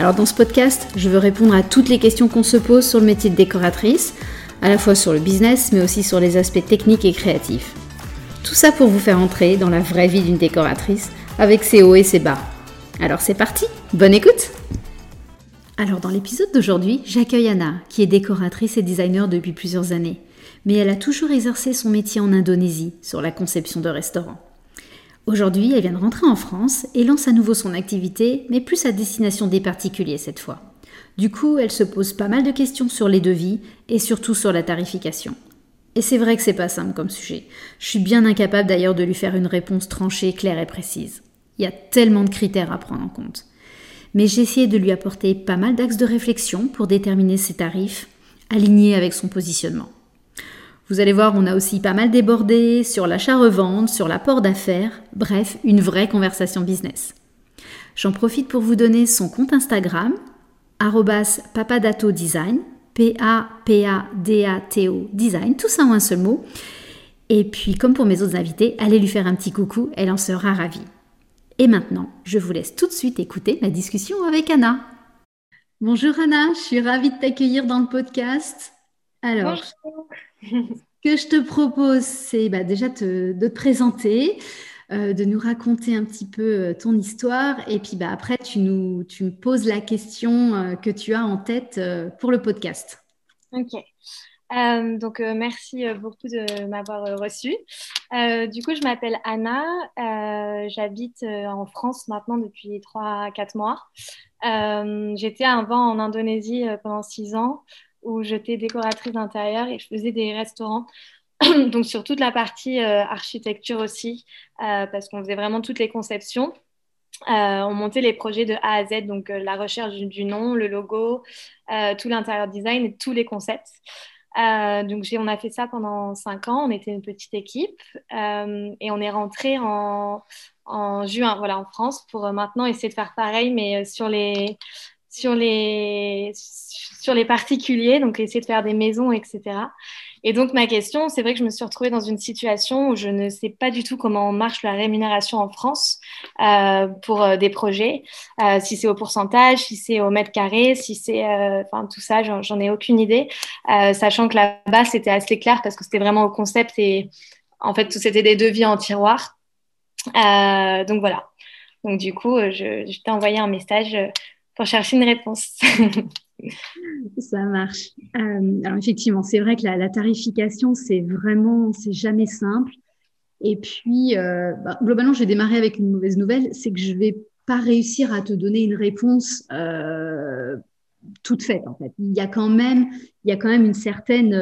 Alors dans ce podcast, je veux répondre à toutes les questions qu'on se pose sur le métier de décoratrice, à la fois sur le business mais aussi sur les aspects techniques et créatifs. Tout ça pour vous faire entrer dans la vraie vie d'une décoratrice avec ses hauts et ses bas. Alors c'est parti, bonne écoute Alors dans l'épisode d'aujourd'hui, j'accueille Anna, qui est décoratrice et designer depuis plusieurs années mais elle a toujours exercé son métier en Indonésie sur la conception de restaurants. Aujourd'hui, elle vient de rentrer en France et lance à nouveau son activité, mais plus à destination des particuliers cette fois. Du coup, elle se pose pas mal de questions sur les devis et surtout sur la tarification. Et c'est vrai que c'est pas simple comme sujet. Je suis bien incapable d'ailleurs de lui faire une réponse tranchée, claire et précise. Il y a tellement de critères à prendre en compte. Mais j'ai essayé de lui apporter pas mal d'axes de réflexion pour déterminer ses tarifs, alignés avec son positionnement. Vous allez voir, on a aussi pas mal débordé sur l'achat-revente, sur l'apport d'affaires, bref, une vraie conversation business. J'en profite pour vous donner son compte Instagram, papadatodesign, P-A-P-A-D-A-T-O design, tout ça en un seul mot. Et puis, comme pour mes autres invités, allez lui faire un petit coucou, elle en sera ravie. Et maintenant, je vous laisse tout de suite écouter ma discussion avec Anna. Bonjour Anna, je suis ravie de t'accueillir dans le podcast. Alors, ce que je te propose, c'est bah, déjà de te présenter, euh, de nous raconter un petit peu euh, ton histoire, et puis bah, après, tu, nous, tu me poses la question euh, que tu as en tête pour le podcast. Ok. donc, merci beaucoup de m'avoir reçu. du coup, je m'appelle Anna. J'habite en France maintenant depuis 3-4 mois. J'étais avant en Indonésie pendant 6 ans où j'étais décoratrice d'intérieur et je faisais des restaurants. donc sur toute la partie euh, architecture aussi, euh, parce qu'on faisait vraiment toutes les conceptions. Euh, on montait les projets de A à Z, donc la recherche du, nom, le logo, tout l'intérieur design et tous les concepts. donc on a fait ça pendant cinq ans, on était une petite équipe et on est rentré en, en juin voilà, en France pour maintenant essayer de faire pareil, mais sur les, sur les, sur les particuliers, donc essayer de faire des maisons, etc. Et donc ma question, c'est vrai que je me suis retrouvée dans une situation où je ne sais pas du tout comment marche la rémunération en France euh, pour euh, des projets, euh, si c'est au pourcentage, si c'est au mètre carré, si c'est, enfin tout ça, j'en ai aucune idée, sachant que là-bas c'était assez clair parce que c'était vraiment au concept et en fait c'était des devis en tiroir. donc voilà. Donc du coup, je t'ai envoyé un message pour chercher une réponse. Ça marche. Euh, alors effectivement, c'est vrai que la, tarification, c'est vraiment, c'est jamais simple. Et puis, euh, bah, globalement, je vais démarrer avec une mauvaise nouvelle, c'est que je vais pas réussir à te donner une réponse euh, toute faite. En fait, il y a quand même, il y a quand même une certaine,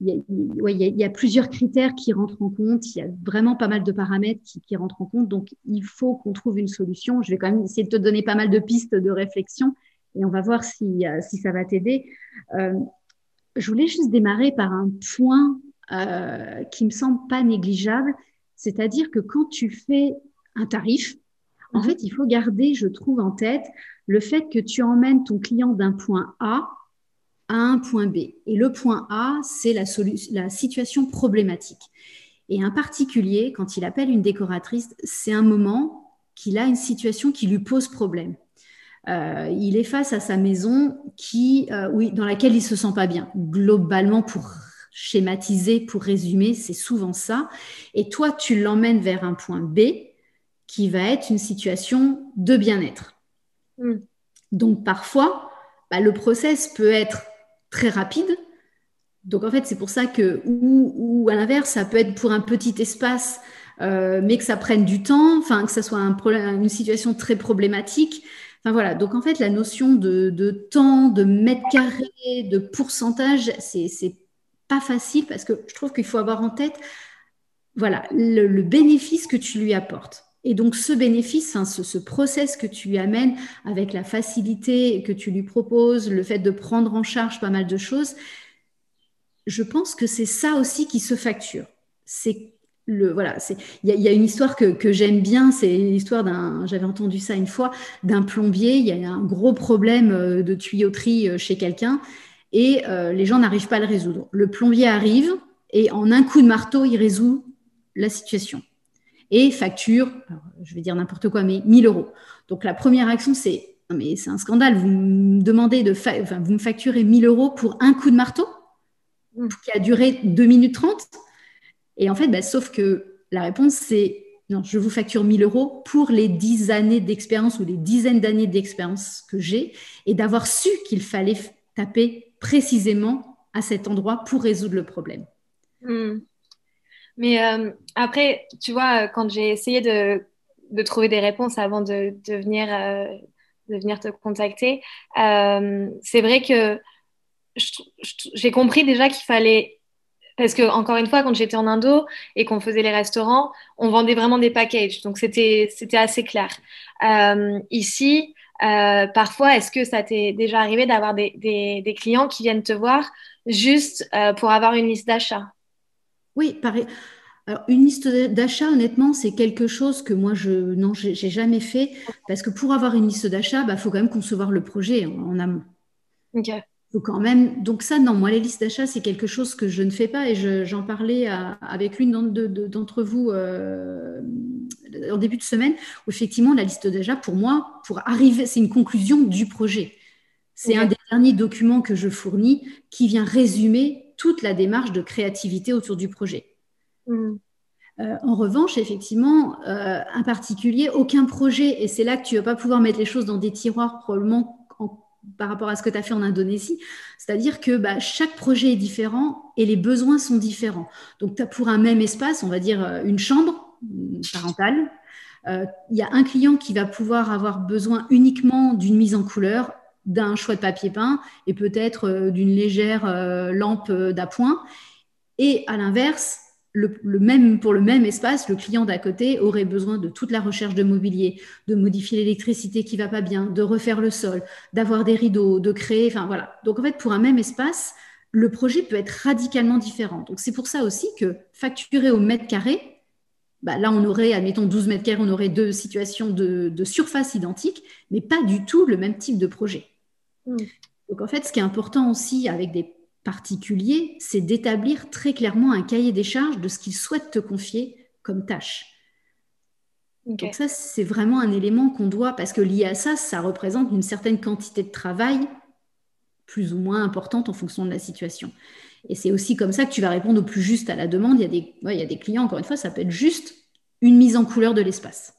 il, y a, il, y a, plusieurs critères qui rentrent en compte. Il y a vraiment pas mal de paramètres qui, qui rentrent en compte. Donc, il faut qu'on trouve une solution. Je vais quand même essayer de te donner pas mal de pistes de réflexion et on va voir si, euh, si ça va t'aider. Euh, je voulais juste démarrer par un point euh, qui me semble pas négligeable, c'est-à-dire que quand tu fais un tarif, en mhm. fait, il faut garder, je trouve, en tête le fait que tu emmènes ton client d'un point A à un point B. Et le point A, c'est la, la situation problématique. Et un particulier, quand il appelle une décoratrice, c'est un moment qu'il a une situation qui lui pose problème. Euh, il est face à sa maison qui, euh, oui, dans laquelle il se sent pas bien. Globalement, pour schématiser, pour résumer, c'est souvent ça. Et toi, tu l'emmènes vers un point B qui va être une situation de bien-être. Hmm. Donc parfois, bah, le process peut être très rapide. Donc en fait, c'est pour ça que, ou, à l'inverse, ça peut être pour un petit espace, euh, mais que ça prenne du temps, enfin que ça soit une situation très problématique. Enfin voilà, donc en fait, la notion de, temps, de mètre carré, de pourcentage, c'est pas facile parce que je trouve qu'il faut avoir en tête voilà, le, bénéfice que tu lui apportes. Et donc ce bénéfice, hein, ce, ce, process que tu lui amènes avec la facilité que tu lui proposes, le fait de prendre en charge pas mal de choses, je pense que c'est ça aussi qui se facture. C'est le voilà, il y, a une histoire que, j'aime bien, c'est l'histoire d'un, j'avais entendu ça une fois, d'un plombier. Il y a un gros problème euh, de tuyauterie euh, chez quelqu'un et euh, les gens n'arrivent pas à le résoudre. Le plombier arrive et en un coup de marteau, il résout la situation et facture, je vais dire n'importe quoi, mais 1000 euros. Donc la première action, c'est mais c'est un scandale. Vous me demandez de, enfin, vous me facturez 1000 euros pour un coup de marteau mm. qui a duré 2 minutes 30. Et en fait, bah, sauf que la réponse, c'est non, je vous facture 1000 euros pour les 10 années d'expérience ou les dizaines d'années d'expérience que j'ai et d'avoir su qu'il fallait taper précisément à cet endroit pour résoudre le problème. Mm. Mais euh, après, tu vois, quand j'ai essayé de, trouver des réponses avant de, euh, venir te contacter, euh, c'est vrai que j'ai compris déjà qu'il fallait parce que, encore une fois, quand j'étais en Indo et qu'on faisait les restaurants, on vendait vraiment des packages. Donc, c'était assez clair. Euh, ici, euh, parfois, est-ce que ça t'est déjà arrivé d'avoir des, clients qui viennent te voir juste euh, pour avoir une liste d'achat? Oui, pareil. Alors, une liste d'achat, honnêtement, c'est quelque chose que moi, je non, j'ai jamais fait parce que pour avoir une liste d'achat, il bah, faut quand même concevoir le projet en, en amont. Ok quand même, donc ça, non, moi, les listes d'achat, c'est quelque chose que je ne fais pas et j'en parlais avec l'une d'entre vous euh, en début de semaine, où effectivement, la liste d'achat, pour moi, pour arriver, c'est une conclusion du projet. C'est un des derniers documents que je fournis qui vient résumer toute la démarche de créativité autour du projet. Mm. Euh, en revanche, effectivement, euh, un particulier, aucun projet, et c'est là que tu ne vas pas pouvoir mettre les choses dans des tiroirs probablement par rapport à ce que tu as fait en Indonésie. C'est-à-dire que bah, chaque projet est différent et les besoins sont différents. Donc, tu as pour un même espace, on va dire euh, une chambre parentale. Euh, il y a un client qui va pouvoir avoir besoin uniquement d'une mise en couleur, d'un choix de papier peint et peut-être euh, d'une légère lampe d'appoint. Et à l'inverse, le, même, pour le même espace, le client d'à côté aurait besoin de toute la recherche de mobilier, de modifier l'électricité qui va pas bien, de refaire le sol, d'avoir des rideaux, de créer, enfin voilà. Donc en fait, pour un même espace, le projet peut être radicalement différent. Donc c'est pour ça aussi que facturer au mètre carré, bah, là on aurait, admettons 12 mètres carrés, on aurait deux situations de, surface identiques, mais pas du tout le même type de projet. Mmh. Donc en fait, ce qui est important aussi avec des particulier, c'est d'établir très clairement un cahier des charges de ce qu'il souhaite te confier comme tâche. Donc ça, c'est vraiment un élément qu'on doit, parce que lié à ça, ça représente une certaine quantité de travail plus ou moins importante en fonction de la situation. Et c'est aussi comme ça que tu vas répondre au plus juste à la demande. Il y a des, il y a des clients, encore une fois, ça peut être juste une mise en couleur de l'espace.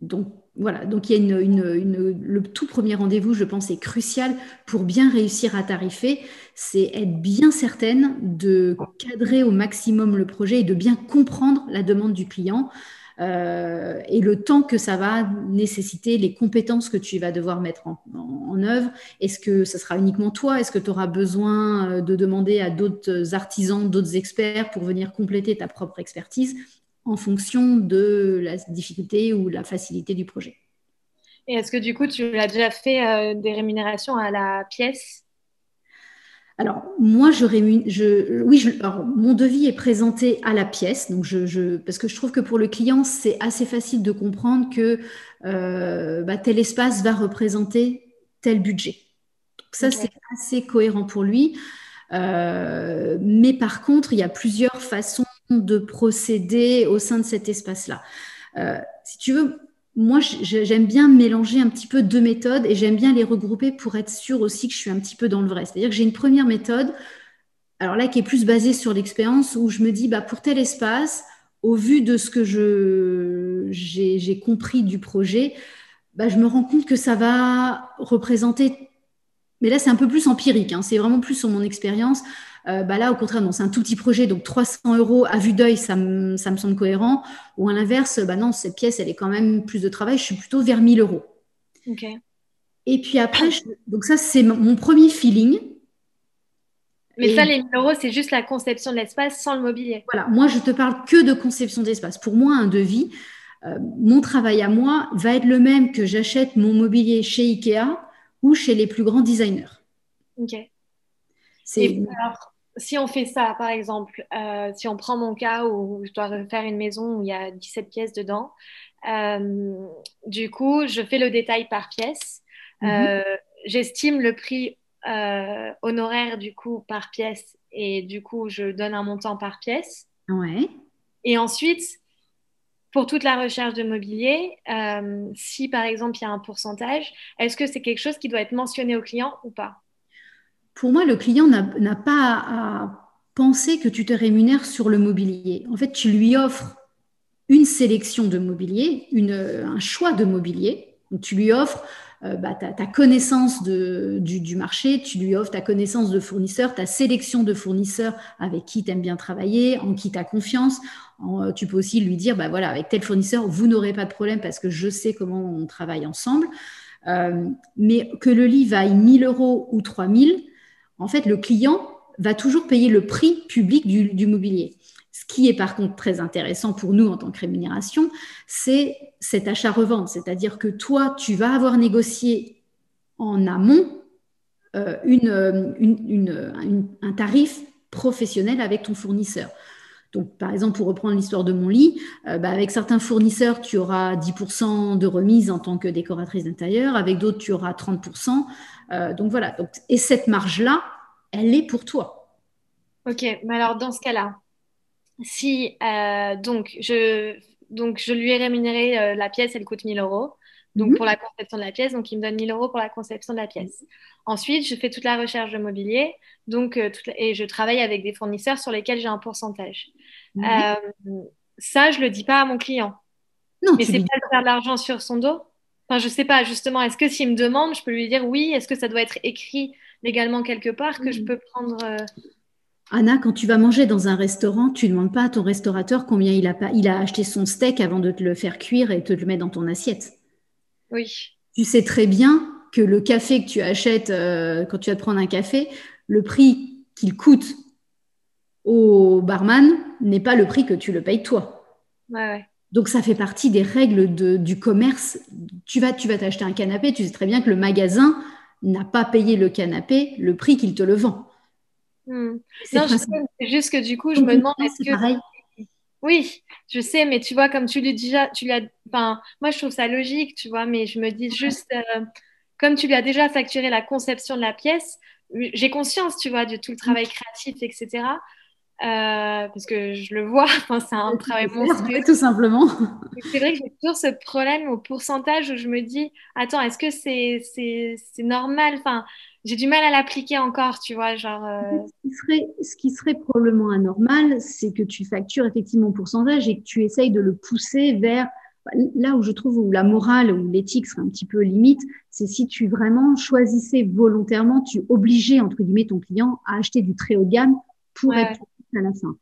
Donc voilà, donc il y a une, le tout premier rendez-vous, je pense, est crucial pour bien réussir à tarifer. C'est être bien certaine de cadrer au maximum le projet et de bien comprendre la demande du client euh, et le temps que ça va nécessiter, les compétences que tu vas devoir mettre en, œuvre. Est-ce que ce sera uniquement toi? Est-ce que tu auras besoin euh, de demander à d'autres artisans, d'autres experts pour venir compléter ta propre expertise? En fonction de la difficulté ou la facilité du projet. Et est-ce que du coup, tu as déjà fait euh, des rémunérations à la pièce? Alors, moi, je, je oui, mon devis est présenté à la pièce, donc je, parce que je trouve que pour le client, c'est assez facile de comprendre que euh, bah, tel espace va représenter tel budget. Donc ça, c'est assez cohérent pour lui. Euh, mais par contre, il y a plusieurs façons de procéder au sein de cet espace-là. Euh, si tu veux, moi, j'aime bien mélanger un petit peu deux méthodes et j'aime bien les regrouper pour être sûr aussi que je suis un petit peu dans le vrai. C'est-à-dire que j'ai une première méthode, alors là, qui est plus basée sur l'expérience, où je me dis, bah, pour tel espace, au vu de ce que j'ai compris du projet, bah, je me rends compte que ça va représenter mais là, c'est un peu plus empirique. Hein. C'est vraiment plus sur mon expérience. Euh, bah là, au contraire, c'est un tout petit projet, donc 300 euros à vue d'œil, ça, me semble cohérent. Ou à l'inverse, bah non, cette pièce, elle est quand même plus de travail. Je suis plutôt vers 1000 euros. Et puis après, donc ça, c'est mon premier feeling. Mais ça, les 1000 euros, c'est juste la conception de l'espace sans le mobilier. Voilà, moi, je te parle que de conception d'espace. Pour moi, un devis, euh, mon travail à moi va être le même que j'achète mon mobilier chez Ikea ou chez les plus grands designers. Ok. alors, si on fait ça, par exemple, euh, si on prend mon cas où je dois refaire une maison où il y a 17 pièces dedans, euh, du coup, je fais le détail par pièce. Mhm. J'estime le prix honoraire du coup par pièce et du coup, je donne un montant par pièce. Ouais. Et ensuite, pour toute la recherche de mobilier, euh, si par exemple il y a un pourcentage, est-ce que c'est quelque chose qui doit être mentionné au client ou pas? Pour moi, le client n'a pas à penser que tu te rémunères sur le mobilier. En fait, tu lui offres une sélection de mobilier, un choix de mobilier. Tu lui offres euh, bah, ta, connaissance du, marché, tu lui offres ta connaissance de fournisseurs, ta sélection de fournisseurs avec qui tu aimes bien travailler, en qui tu as confiance. Euh, tu peux aussi lui dire, bah, voilà, avec tel fournisseur, vous n'aurez pas de problème parce que je sais comment on travaille ensemble. Euh, mais que le lit vaille 1000 euros ou 3000, en fait, le client va toujours payer le prix public du mobilier. Ce qui est par contre très intéressant pour nous en tant que rémunération, c'est cet achat-revente. C'est-à-dire que toi, tu vas avoir négocié en amont euh, euh, un tarif professionnel avec ton fournisseur. Donc, par exemple, pour reprendre l'histoire de mon lit, euh, bah, avec certains fournisseurs, tu auras 10% de remise en tant que décoratrice d'intérieur. Avec d'autres, tu auras 30%. Donc, voilà. et cette marge-là, elle est pour toi. Ok, mais alors dans ce cas-là, si euh, donc, je, donc je lui ai rémunéré euh, la pièce, elle coûte 1000 euros. Donc, mhm. pour la conception de la pièce, donc il me donne 1000 euros pour la conception de la pièce. Ensuite, je fais toute la recherche de mobilier donc, euh, et je travaille avec des fournisseurs sur lesquels j'ai un pourcentage. Mhm. ça, je ne le dis pas à mon client. Non, Mais c'est pas de faire de l'argent sur son dos. Enfin, je sais pas, justement, est-ce que s'il me demande, je peux lui dire oui Est-ce que ça doit être écrit légalement quelque part que je mhm. peux prendre Anna, quand tu vas manger dans un restaurant, tu ne demandes pas à ton restaurateur combien il a, pas, il a acheté son steak avant de te le faire cuire et te le mettre dans ton assiette. Oui. Tu sais très bien que le café que tu achètes euh, quand tu vas te prendre un café, le prix qu'il coûte au barman n'est pas le prix que tu le payes toi. Ouais, Donc ça fait partie des règles du commerce. Tu vas, tu vas t'acheter un canapé, tu sais très bien que le magasin n'a pas payé le canapé le prix qu'il te le vend. Hmm. Non, je sais, c'est juste que du coup, je me demande est-ce que. Pareil. Oui, je sais, mais tu vois, comme tu lui déjà, tu l'as. Enfin, moi, je trouve ça logique, tu vois, mais je me dis juste, euh, comme tu lui as déjà facturé la conception de la pièce, j'ai conscience, tu vois, de tout le travail créatif, etc. Euh, parce que je le vois, c'est un travail monstrueux. Tout simplement. C'est vrai que j'ai toujours ce problème au pourcentage où je me dis, attends, est-ce que c'est c'est normal? Enfin, J'ai du mal à l'appliquer encore, tu vois. Genre, euh. ce, qui serait, ce qui serait probablement anormal, c'est que tu factures effectivement au pourcentage et que tu essayes de le pousser vers là où je trouve où la morale ou l'éthique serait un petit peu limite, c'est si tu vraiment choisissais volontairement, tu obligeais entre guillemets ton client à acheter du très haut de gamme pour être à la fin.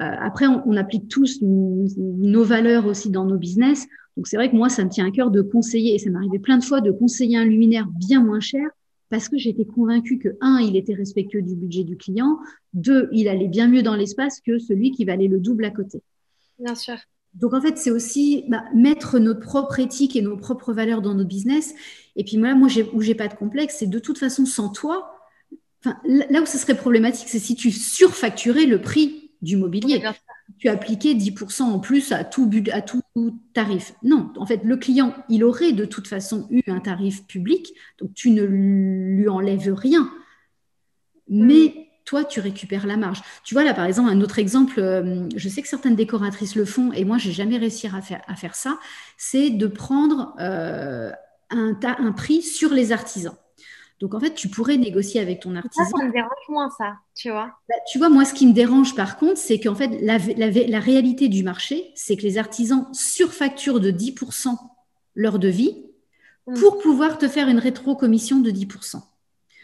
Euh, après, on, applique tous nos valeurs aussi dans nos business. Donc, c'est vrai que moi, ça me tient à cœur de conseiller, et ça m'arrivait plein de fois de conseiller un luminaire bien moins cher parce que j'étais convaincue que, un, il était respectueux du budget du client, deux, il allait bien mieux dans l'espace que celui qui valait le double à côté. Bien sûr. Donc, en fait, c'est aussi bah, mettre notre propre éthique et nos propres valeurs dans nos business. Et puis, moi, moi où j'ai pas de complexe, c'est de toute façon, sans toi, là où ce serait problématique, c'est si tu surfacturais le prix du mobilier. tu appliquais 10% en plus à tout, à tout tarif. Non, en fait, le client, il aurait de toute façon eu un tarif public, donc tu ne lui enlèves rien. Mais toi, tu récupères la marge. Tu vois, là, par exemple, un autre exemple, euh, je sais que certaines décoratrices le font, et moi, j'ai jamais réussi à faire, à faire ça, c'est de prendre euh, un, un prix sur les artisans. Donc en fait, tu pourrais négocier avec ton artisan. Ça, ça me dérange moins, ça, tu vois. Bah, tu vois, moi, ce qui me dérange par contre, c'est qu'en fait, la, réalité du marché, c'est que les artisans surfacturent de 10% leur devis mm. pour pouvoir te faire une rétro-commission de 10%.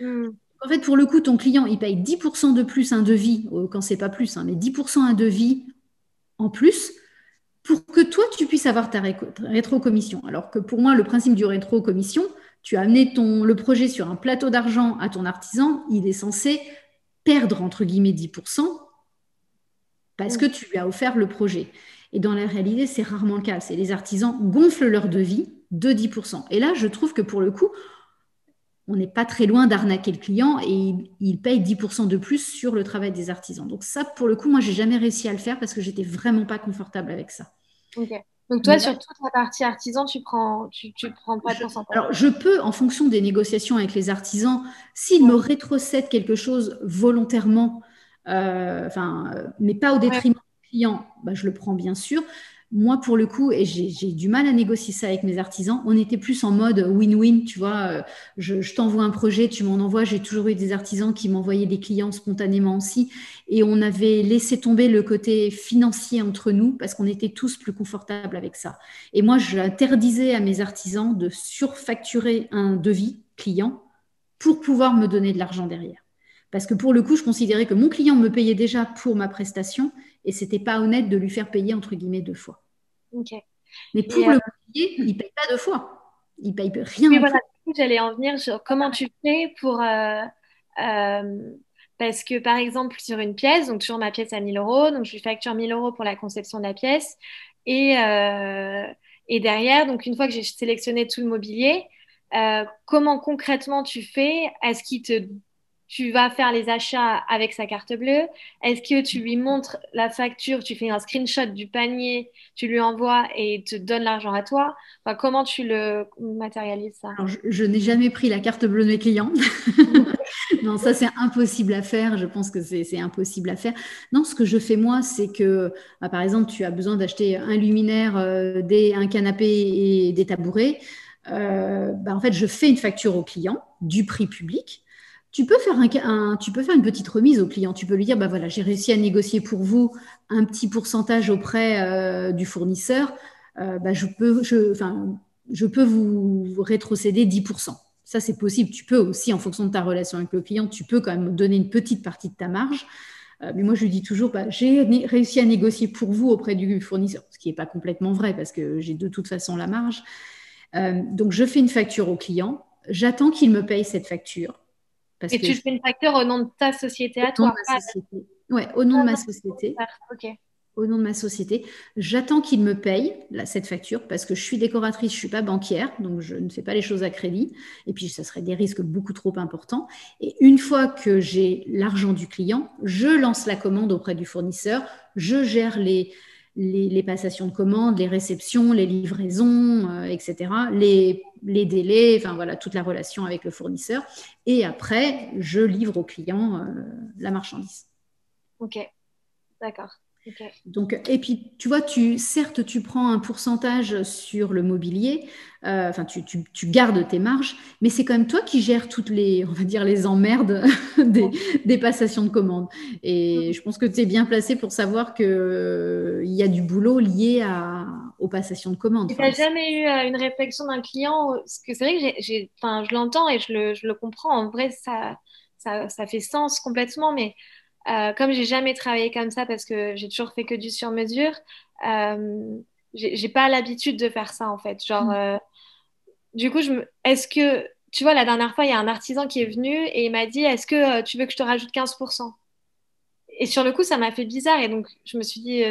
Mm. En fait, pour le coup, ton client, il paye 10% de plus un devis, euh, quand c'est pas plus, hein, mais 10% un devis en plus pour que toi, tu puisses avoir ta rétro-commission. Alors que pour moi, le principe du rétro-commission, tu as amené ton, le projet sur un plateau d'argent à ton artisan, il est censé perdre entre guillemets 10% parce que tu lui as offert le projet. Et dans la réalité, c'est rarement le cas. C'est les artisans gonflent leur devis de 10%. Et là, je trouve que pour le coup, on n'est pas très loin d'arnaquer le client et il, paye 10% de plus sur le travail des artisans. Donc ça, pour le coup, moi, j'ai jamais réussi à le faire parce que j'étais vraiment pas confortable avec ça. Donc toi, sur toute la partie artisan, tu prends, tu, prends pas de pourcentage. Alors je peux, en fonction des négociations avec les artisans, s'ils me rétrocèdent quelque chose volontairement, euh, enfin, euh, mais pas au détriment du client, bah, je le prends bien sûr. Moi, pour le coup, et j'ai du mal à négocier ça avec mes artisans, on était plus en mode win-win, tu vois. Euh, je, je t'envoie un projet, tu m'en envoies. J'ai toujours eu des artisans qui m'envoyaient des clients spontanément aussi. Et on avait laissé tomber le côté financier entre nous parce qu'on était tous plus confortables avec ça. Et moi, j'interdisais à mes artisans de surfacturer un devis client pour pouvoir me donner de l'argent derrière. Parce que pour le coup, je considérais que mon client me payait déjà pour ma prestation et c'était pas honnête de lui faire payer entre guillemets deux fois. Mais pour le payer, il paye pas deux fois. Il paye rien. Voilà, j'allais en venir sur comment tu fais pour. Euh, euh, parce que par exemple, sur une pièce, donc toujours ma pièce à 1000 euros, donc je lui facture 1000 euros pour la conception de la pièce. Et, euh, et derrière, donc une fois que j'ai sélectionné tout le mobilier, comment concrètement tu fais? Est-ce qu'il te tu vas faire les achats avec sa carte bleue Est-ce que tu lui montres la facture, tu fais un screenshot du panier, tu lui envoies et il te donne l'argent à toi? Enfin, Comment tu le matérialises ça? Je, n'ai jamais pris la carte bleue de mes clients. non, ça c'est impossible à faire. Je pense que c'est impossible à faire. Non, ce que je fais moi, c'est que, bah, par exemple, tu as besoin d'acheter un luminaire, euh, des, un canapé et des tabourets. Euh, bah, en fait, je fais une facture au client du prix public tu peux, faire un, tu peux faire une petite remise au client. Tu peux lui dire, bah voilà, j'ai réussi à négocier pour vous un petit pourcentage auprès euh, du fournisseur. Euh, bah, je, peux, je, je peux vous rétrocéder 10%. Ça, c'est possible. Tu peux aussi, en fonction de ta relation avec le client, tu peux quand même donner une petite partie de ta marge. Euh, mais moi, je lui dis toujours, bah, j'ai réussi à négocier pour vous auprès du fournisseur, ce qui n'est pas complètement vrai parce que j'ai de toute façon la marge. donc, je fais une facture au client. J'attends qu'il me paye cette facture et tu fais une facture au nom de ta société à toi Oui, au nom de ma société. Au nom de ma société. J'attends qu'il me paye cette facture parce que je suis décoratrice, je ne suis pas banquière, donc je ne fais pas les choses à crédit. Et puis, ça serait des risques beaucoup trop importants. Et une fois que j'ai l'argent du client, je lance la commande auprès du fournisseur, je gère les, les, passations de commandes, les réceptions, les livraisons, euh, etc., les, délais, enfin voilà, toute la relation avec le fournisseur. Et après, je livre au client euh, la marchandise. Ok, d'accord. Donc, et puis, tu vois, tu, certes, tu prends un pourcentage sur le mobilier, euh, enfin, tu, gardes tes marges, mais c'est quand même toi qui gères toutes les, on va dire, les emmerdes des, passations de commandes. Et je pense que tu es bien placé pour savoir qu'il euh, y a du boulot lié à, aux passations de commandes. Tu n'as jamais eu euh, une réflexion d'un client Parce que c'est vrai que je l'entends et je le, je le, comprends. En vrai, ça, ça, ça fait sens complètement, mais euh, comme j'ai jamais travaillé comme ça parce que j'ai toujours fait que du sur mesure, euh, j'ai pas l'habitude de faire ça en fait. Genre, mm. euh, du coup, je est-ce que tu vois, la dernière fois, il y a un artisan qui est venu et il m'a dit Est-ce que euh, tu veux que je te rajoute 15% Et sur le coup, ça m'a fait bizarre et donc je me suis dit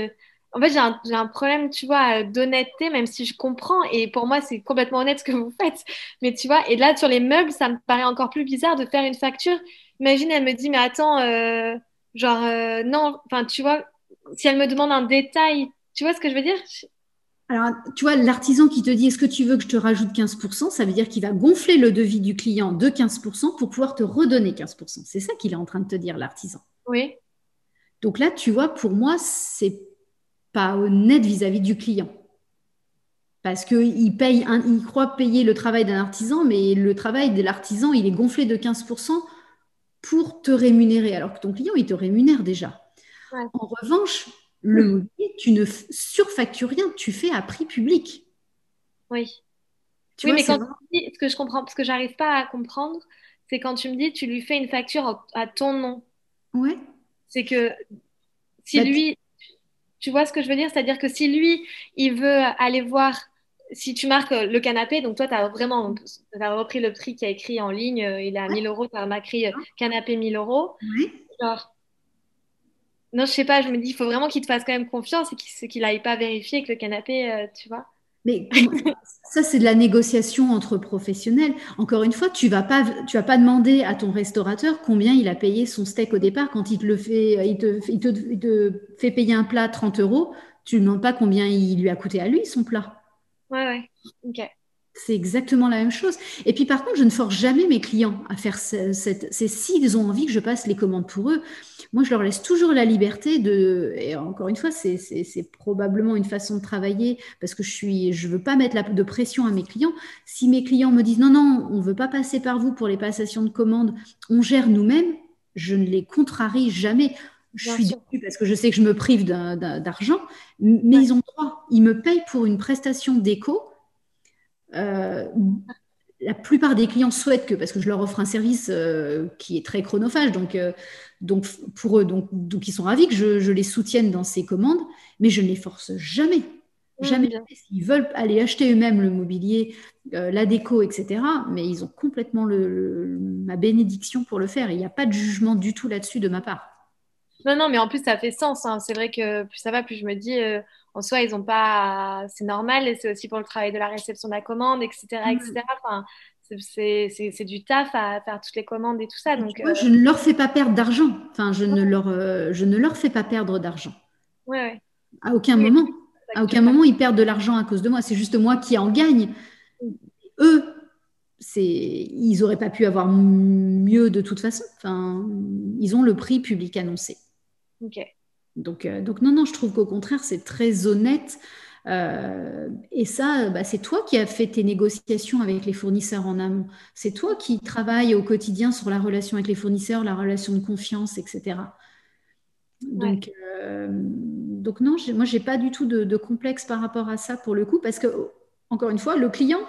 En fait, j'ai un, un, problème, tu vois, d'honnêteté, même si je comprends et pour moi, c'est complètement honnête ce que vous faites. Mais tu vois, et là, sur les meubles, ça me paraît encore plus bizarre de faire une facture. Imagine, elle me dit Mais attends, Genre, euh, non, enfin, tu vois, si elle me demande un détail, tu vois ce que je veux dire? Alors, tu vois, l'artisan qui te dit est-ce que tu veux que je te rajoute 15%, ça veut dire qu'il va gonfler le devis du client de 15% pour pouvoir te redonner 15%. C'est ça qu'il est en train de te dire, l'artisan. Oui. Donc là, tu vois, pour moi, c'est pas honnête vis-à-vis du client. Parce qu'il paye, il croit payer le travail d'un artisan, mais le travail de l'artisan, il est gonflé de 15% pour te rémunérer, alors que ton client, il te rémunère déjà. En revanche, le mobilier, tu ne surfactures rien, tu fais à prix public. Oui. oui, mais quand tu dis, ce que je comprends, ce que j'arrive pas à comprendre, c'est quand tu me dis, tu lui fais une facture à ton nom. Ouais. C'est que si bah, lui, tu vois ce que je veux dire, c'est-à-dire que si lui, il veut aller voir si tu marques euh, le canapé, donc toi, tu as vraiment as repris le prix qui a écrit en ligne, euh, il est à 1000 euros, tu as marqué euh, canapé 1000 euros. Non, je sais pas, je me dis, il faut vraiment qu'il te fasse quand même confiance et qu'il n'aille pas vérifier que le canapé, euh, tu vois. Mais ça, c'est de la négociation entre professionnels. Encore une fois, tu vas pas, tu vas pas demander à ton restaurateur combien il a payé son steak au départ quand il te le fait, il te, il te, fait payer un plat 30 euros. Tu ne demandes pas combien il lui a coûté à lui son plat. Ouais, ouais. Ok. C'est exactement la même chose. Et puis par contre, je ne force jamais mes clients à faire cette. C'est s'ils ont envie que je passe les commandes pour eux. Moi, je leur laisse toujours la liberté de. Et encore une fois, c'est probablement une façon de travailler parce que je suis, je veux pas mettre de pression à mes clients. Si mes clients me disent non, non, on veut pas passer par vous pour les passations de commandes, on gère nous-mêmes, je ne les contrarie jamais. Je suis dessus parce que je sais que je me prive d'argent, mais ils ont droit. Ils me payent pour une prestation d'éco euh, la plupart des clients souhaitent que, parce que je leur offre un service euh, qui est très chronophage, donc, euh, donc pour eux, donc, donc ils sont ravis que je, les soutienne dans ces commandes, mais je ne les force jamais. Jamais. S'ils veulent aller acheter eux-mêmes le mobilier, la déco, etc., mais ils ont complètement le, ma bénédiction pour le faire. Il n'y a pas de jugement du tout là-dessus de ma part. Non, non, mais en plus, ça fait sens. Hein. C'est vrai que plus ça va, plus je me dis, en soi, ils ont pas. C'est normal et c'est aussi pour le travail de la réception de la commande, etc. etc. Mm. Enfin, c'est du taf à faire toutes les commandes et tout ça. Donc, euh, Je ne leur fais pas perdre d'argent. Enfin, je, ne leur, euh, je ne leur fais pas perdre d'argent. Ouais, ouais. À aucun moment. À aucun moment, ils perdent de l'argent à cause de moi. C'est juste moi qui en gagne. Mm. Eux, ils n'auraient pas pu avoir mieux de toute façon. Enfin, ils ont le prix public annoncé. Donc, euh, donc non, non, je trouve qu'au contraire, c'est très honnête. Euh, et ça, bah, c'est toi qui as fait tes négociations avec les fournisseurs en amont. C'est toi qui travailles au quotidien sur la relation avec les fournisseurs, la relation de confiance, etc. Donc, euh, donc non, moi, j'ai pas du tout de, complexe par rapport à ça pour le coup, parce que, encore une fois, le client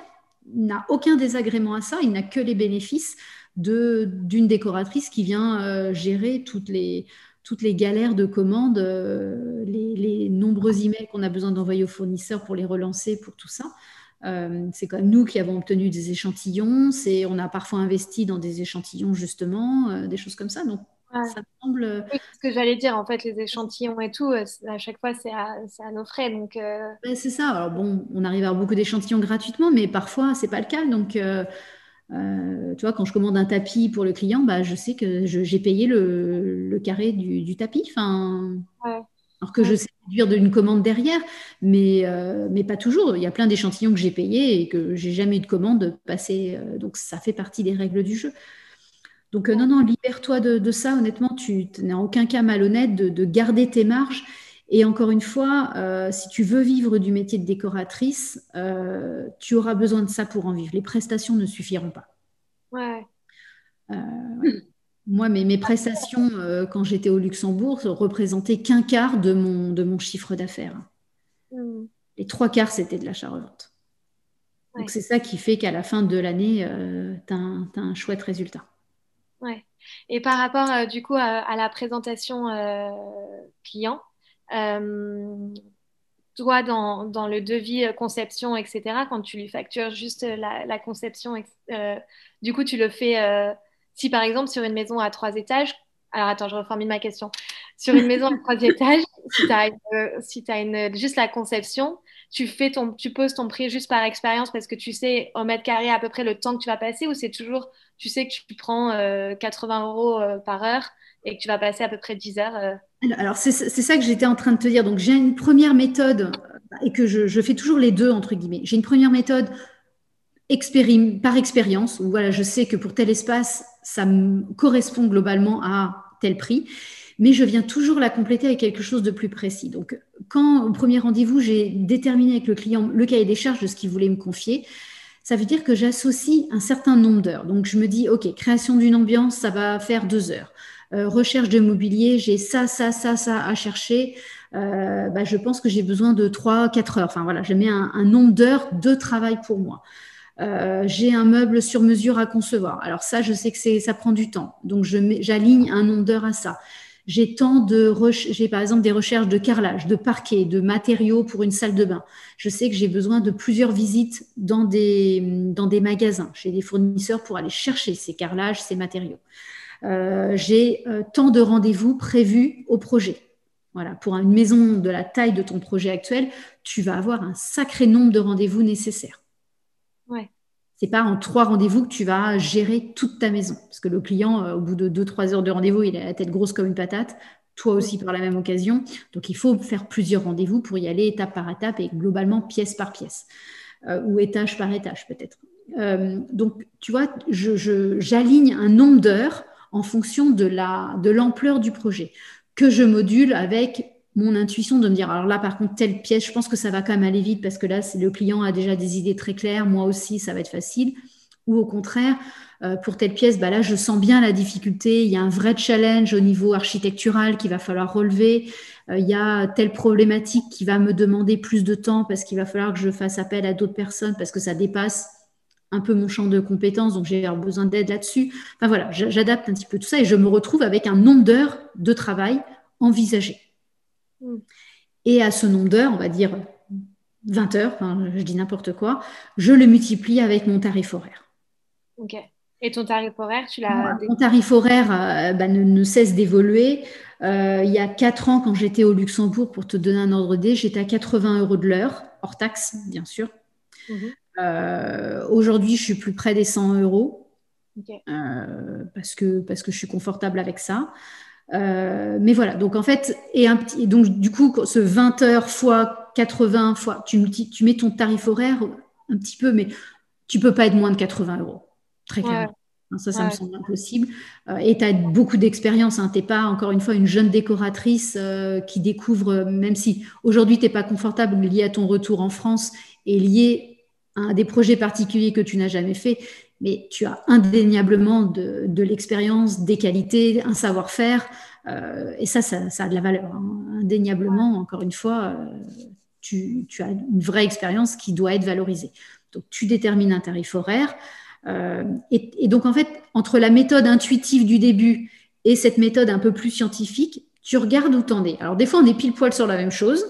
n'a aucun désagrément à ça, il n'a que les bénéfices d'une décoratrice qui vient gérer toutes les toutes les galères de commandes, euh, les, nombreux emails qu'on a besoin d'envoyer aux fournisseurs pour les relancer, pour tout ça. Euh, c'est quand même nous qui avons obtenu des échantillons. C'est, on a parfois investi dans des échantillons justement, euh, des choses comme ça. Donc ça semble. Oui, ce que j'allais dire, en fait, les échantillons et tout, à chaque fois, c'est à, nos frais. Donc. Ben, c'est ça. Alors bon, on arrive à avoir beaucoup d'échantillons gratuitement, mais parfois c'est pas le cas. Donc euh, tu vois, quand je commande un tapis pour le client, bah, je sais que j'ai payé le, carré du, tapis. Enfin, Alors que je sais réduire d'une commande derrière, mais, euh, mais pas toujours. Il y a plein d'échantillons que j'ai payés et que j'ai jamais eu de commande passée. Euh, donc, ça fait partie des règles du jeu. Donc, non, non, libère-toi de, ça. Honnêtement, tu n'es en aucun cas malhonnête de, de garder tes marges et encore une fois, euh, si tu veux vivre du métier de décoratrice, euh, tu auras besoin de ça pour en vivre. Les prestations ne suffiront pas. Ouais. Euh, moi, mes, prestations, quand j'étais au Luxembourg, représentaient qu'un quart de mon, de mon chiffre d'affaires. Hmm. Les trois quarts, c'était de l'achat-revente. Donc, c'est ça qui fait qu'à la fin de l'année, tu as, un chouette résultat. Ouais. Et par rapport, du coup, à la présentation client, toi, dans, dans, le devis euh, conception, etc., quand tu lui factures juste la, la conception, euh, du coup, tu le fais, si par exemple, sur une maison à trois étages, alors attends, je reformule ma question. Sur une maison à trois étages, si tu as, si as une, juste la conception, tu, fais ton, tu poses ton prix juste par expérience parce que tu sais au mètre carré à peu près le temps que tu vas passer ou c'est toujours, tu sais que tu prends 80 euros par heure et que tu vas passer à peu près 10 heures euh. Alors, c'est ça que j'étais en train de te dire. Donc, j'ai une première méthode euh, et que je, fais toujours les deux, entre guillemets. J'ai une première méthode par expérience, où voilà, je sais que pour tel espace, ça correspond globalement à tel prix, mais je viens toujours la compléter avec quelque chose de plus précis. Donc, quand au premier rendez-vous, j'ai déterminé avec le client le cahier des charges de ce qu'il voulait me confier, ça veut dire que j'associe un certain nombre d'heures. Donc, je me dis, OK, création d'une ambiance, ça va faire deux heures. Euh, recherche de mobilier, j'ai ça, ça, ça, ça à chercher. Euh, bah, je pense que j'ai besoin de 3-4 heures. Enfin voilà, je mets un, nombre d'heures de travail pour moi. Euh, j'ai un meuble sur mesure à concevoir. Alors ça, je sais que ça prend du temps. Donc j'aligne un nombre d'heures à ça. J'ai tant de j'ai par exemple des recherches de carrelage, de parquet, de matériaux pour une salle de bain. Je sais que j'ai besoin de plusieurs visites dans des dans des magasins, chez des fournisseurs pour aller chercher ces carrelages, ces matériaux. J'ai tant de rendez-vous prévus au projet. Voilà, pour une maison de la taille de ton projet actuel, tu vas avoir un sacré nombre de rendez-vous nécessaires. Ouais. C'est pas en trois rendez-vous que tu vas gérer toute ta maison. Parce que le client, euh, au bout de deux, trois heures de rendez-vous, il a la tête grosse comme une patate. Toi aussi par la même occasion. Donc, il faut faire plusieurs rendez-vous pour y aller étape par étape et globalement pièce par pièce. Euh, ou étage par étage peut-être. Euh, donc, tu vois, j'aligne un nombre d'heures en fonction de l'ampleur du projet que je module avec mon intuition de me dire, alors là, par contre, telle pièce, je pense que ça va quand même aller vite parce que là, le client a déjà des idées très claires, moi aussi, ça va être facile. Ou au contraire, euh, pour telle pièce, bah là, je sens bien la difficulté, il y a un vrai challenge au niveau architectural qu'il va falloir relever, euh, il y a telle problématique qui va me demander plus de temps parce qu'il va falloir que je fasse appel à d'autres personnes parce que ça dépasse un peu mon champ de compétences, donc j'ai besoin d'aide là-dessus. Enfin voilà, j'adapte un petit peu tout ça et je me retrouve avec un nombre d'heures de travail envisagé. Hmm. Et à ce nombre d'heures, on va dire 20 heures, je dis n'importe quoi, je le multiplie avec mon tarif horaire. Ok. Et ton tarif horaire, tu l'as Mon tarif horaire euh, bah, ne, cesse d'évoluer. Euh, il y a 4 ans, quand j'étais au Luxembourg, pour te donner un ordre d'idée, j'étais à 80 euros de l'heure, hors taxe, bien sûr. Mhm. Euh, aujourd'hui, je suis plus près des 100 euros euh, parce, que, parce que je suis confortable avec ça. Euh, mais voilà, donc en fait, et, un petit, donc du coup, ce 20 heures fois 80 fois, tu, tu mets ton tarif horaire un petit peu, mais tu peux pas être moins de 80 euros, très clairement. Ça, ça me semble impossible. et tu as beaucoup d'expérience. Hein. Tu n'es pas, encore une fois, une jeune décoratrice qui découvre, même si aujourd'hui, tu n'es pas confortable lié à ton retour en France et lié des projets particuliers que tu n'as jamais fait, mais tu as indéniablement de, l'expérience, des qualités, un savoir-faire, euh, et ça, ça, a de la valeur. Hein. Indéniablement, encore une fois, euh, tu, as une vraie expérience qui doit être valorisée. Donc, tu détermines un tarif horaire. Euh, et, donc, en fait, entre la méthode intuitive du début et cette méthode un peu plus scientifique, tu regardes où t'en es. Alors, des fois, on est pile poil sur la même chose.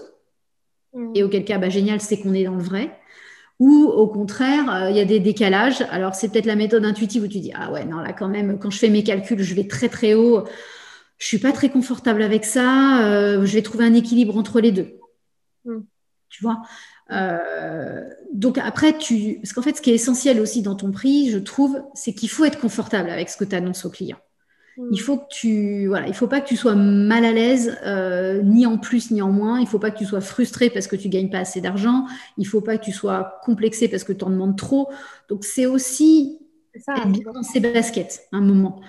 Mmh. Et auquel cas, bah, génial, c'est qu'on est dans le vrai ou au contraire, euh, il y a des décalages. Alors, c'est peut-être la méthode intuitive où tu dis, ah ouais, non, là, quand même, quand je fais mes calculs, je vais très, très haut. Je suis pas très confortable avec ça. Euh, je vais trouver un équilibre entre les deux. Mm. Tu vois? Euh, donc après, tu, parce qu'en fait, ce qui est essentiel aussi dans ton prix, je trouve, c'est qu'il faut être confortable avec ce que tu annonces au client. Il faut que tu, voilà, il faut pas que tu sois mal à l'aise, euh, ni en plus ni en moins. Il faut pas que tu sois frustré parce que tu gagnes pas assez d'argent. Il faut pas que tu sois complexé parce que tu en demandes trop. Donc c'est aussi ça, être bien dans ses baskets un moment.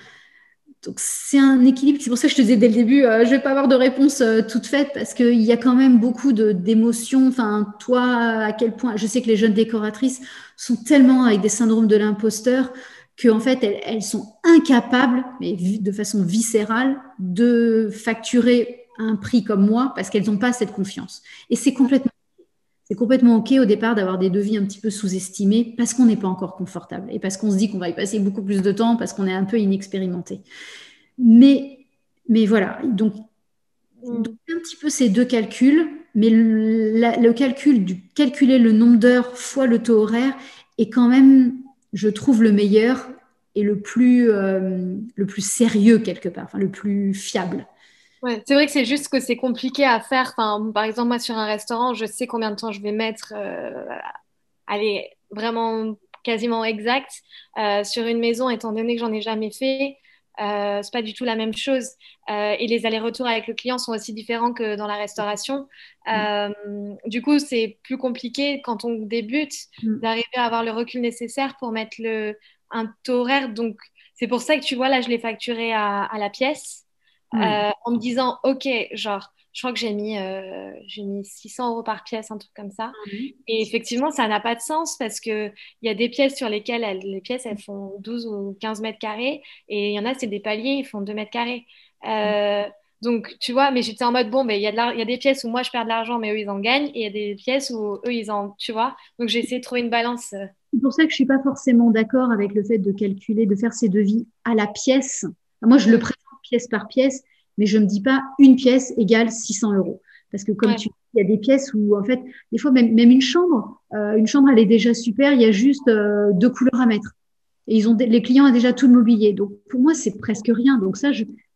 Donc c'est un équilibre. C'est pour ça que je te disais dès le début, euh, je vais pas avoir de réponse euh, toute faite parce qu'il y a quand même beaucoup d'émotions. Enfin, toi, à quel point Je sais que les jeunes décoratrices sont tellement avec des syndromes de l'imposteur qu'en fait, elles, sont incapables, mais de façon viscérale, de facturer un prix comme moi parce qu'elles n'ont pas cette confiance. Et c'est complètement, c'est complètement OK au départ d'avoir des devis un petit peu sous-estimés parce qu'on n'est pas encore confortable et parce qu'on se dit qu'on va y passer beaucoup plus de temps parce qu'on est un peu inexpérimenté. Mais, mais voilà, donc, mm. un petit peu ces deux calculs, mais le, le calcul du calculer le nombre d'heures fois le taux horaire est quand même je trouve le meilleur et le plus, euh, le plus sérieux quelque part, enfin, le plus fiable. Ouais, c'est vrai que c'est juste que c'est compliqué à faire. Enfin, par exemple, moi, sur un restaurant, je sais combien de temps je vais mettre. Euh, allez, vraiment quasiment exact. Euh, sur une maison, étant donné que j'en ai jamais fait, euh, c'est pas du tout la même chose. Euh, et les allers-retours avec le client sont aussi différents que dans la restauration. Mm. Euh, du coup, c'est plus compliqué quand on débute mm. d'arriver à avoir le recul nécessaire pour mettre le, un taux horaire. Donc, c'est pour ça que tu vois, là, je l'ai facturé à, à, la pièce en me disant, OK, genre, je crois que j'ai mis, euh, j'ai mis 600 euros par pièce, un truc comme ça. Ah et effectivement, ça n'a pas de sens parce qu'il y a des pièces sur lesquelles les pièces, elles font 12 ou 15 mètres carrés. Et il y en a, c'est des paliers, ils font 2 mètres carrés. Euh, donc, tu vois, mais j'étais en mode, bon, il y, a y a des pièces où moi, je perds de l'argent, mais eux, ils en gagnent. Et il y a des pièces où eux, ils en, tu vois. Donc, j'ai essayé de trouver une balance. C'est pour ça que je suis pas forcément d'accord avec le fait de calculer, de faire ces devis à la pièce. Moi, je le présente pièce par pièce mais je ne me dis pas une pièce égale 600 euros. Parce que comme tu dis, il y a des pièces où, en fait, des fois, même, même une chambre, euh, une chambre, elle est déjà super, il y a juste euh, deux couleurs à mettre. et ils ont les clients ont déjà tout le mobilier. Donc pour moi, c'est presque rien. Donc ça,